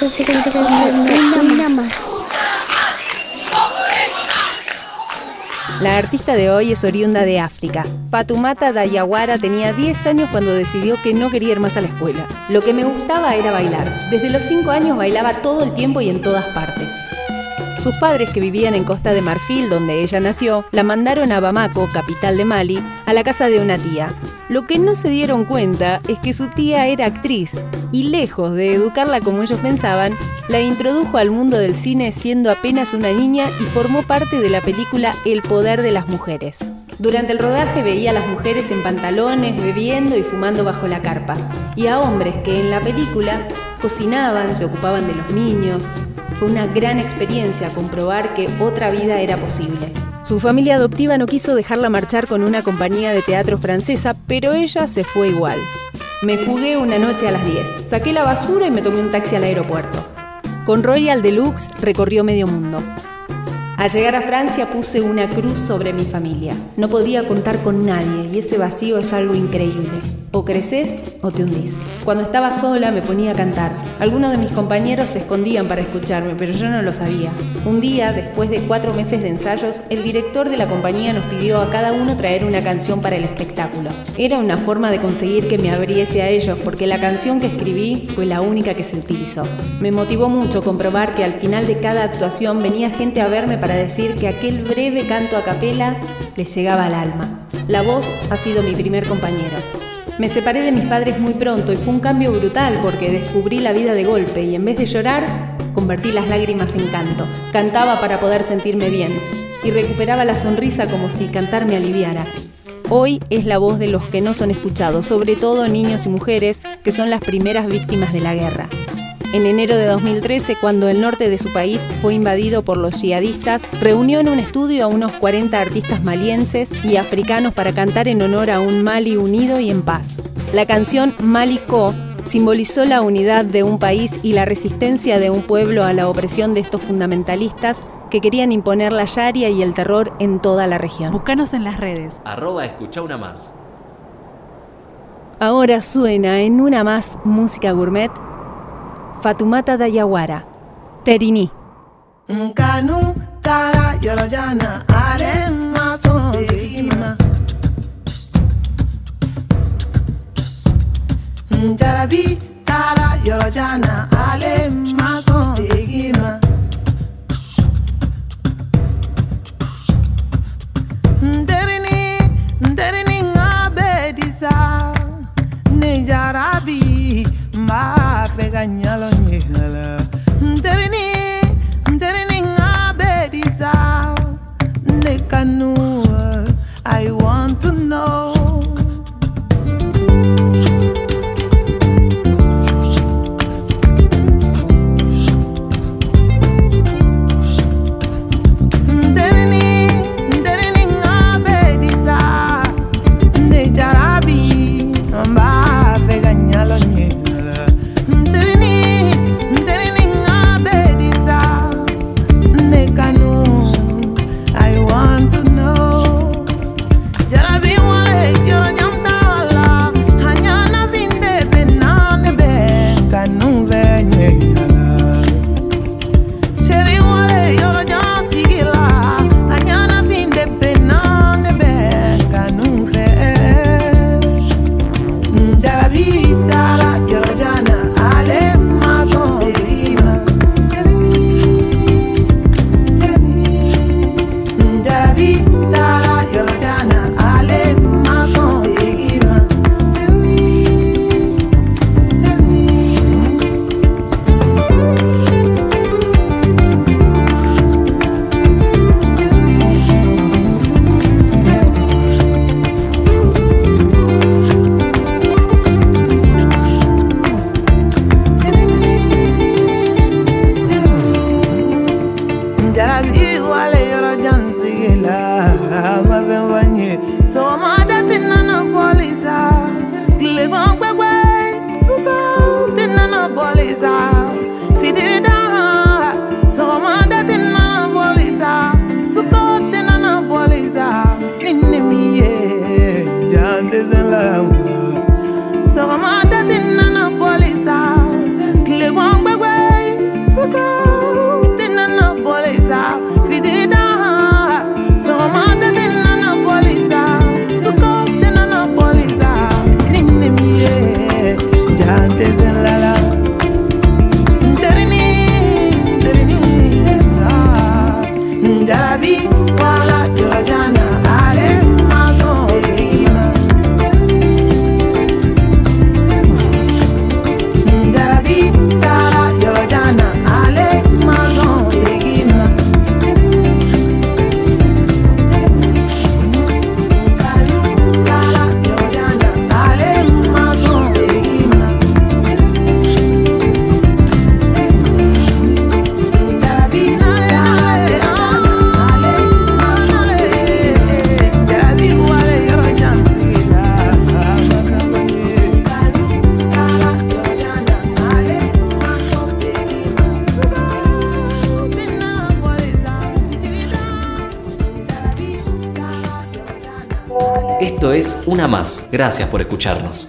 Una más. La artista de hoy es oriunda de África. Fatumata Dayawara tenía 10 años cuando decidió que no quería ir más a la escuela. Lo que me gustaba era bailar. Desde los 5 años bailaba todo el tiempo y en todas partes. Sus padres, que vivían en Costa de Marfil, donde ella nació, la mandaron a Bamako, capital de Mali, a la casa de una tía. Lo que no se dieron cuenta es que su tía era actriz y lejos de educarla como ellos pensaban, la introdujo al mundo del cine siendo apenas una niña y formó parte de la película El poder de las mujeres. Durante el rodaje veía a las mujeres en pantalones, bebiendo y fumando bajo la carpa, y a hombres que en la película cocinaban, se ocupaban de los niños, fue una gran experiencia comprobar que otra vida era posible. Su familia adoptiva no quiso dejarla marchar con una compañía de teatro francesa, pero ella se fue igual. Me fugué una noche a las 10, saqué la basura y me tomé un taxi al aeropuerto. Con Royal Deluxe recorrió medio mundo. Al llegar a Francia puse una cruz sobre mi familia. No podía contar con nadie y ese vacío es algo increíble. O creces o te hundís. Cuando estaba sola me ponía a cantar. Algunos de mis compañeros se escondían para escucharme, pero yo no lo sabía. Un día, después de cuatro meses de ensayos, el director de la compañía nos pidió a cada uno traer una canción para el espectáculo. Era una forma de conseguir que me abriese a ellos, porque la canción que escribí fue la única que se utilizó. Me motivó mucho comprobar que al final de cada actuación venía gente a verme para decir que aquel breve canto a capela les llegaba al alma. La voz ha sido mi primer compañero. Me separé de mis padres muy pronto y fue un cambio brutal porque descubrí la vida de golpe y en vez de llorar, convertí las lágrimas en canto. Cantaba para poder sentirme bien y recuperaba la sonrisa como si cantar me aliviara. Hoy es la voz de los que no son escuchados, sobre todo niños y mujeres que son las primeras víctimas de la guerra. En enero de 2013, cuando el norte de su país fue invadido por los yihadistas, reunió en un estudio a unos 40 artistas malienses y africanos para cantar en honor a un Mali unido y en paz. La canción Mali Co simbolizó la unidad de un país y la resistencia de un pueblo a la opresión de estos fundamentalistas que querían imponer la sharia y el terror en toda la región. Búscanos en las redes. Arroba escucha una más. Ahora suena en una más música gourmet Fatumata Dayawara, Terini. Nkanu tara yorojana ale maso segima. Jarabi tara yorojana ale bega nyalo Nderini, nderini I want to know. So I'm Esto es Una Más. Gracias por escucharnos.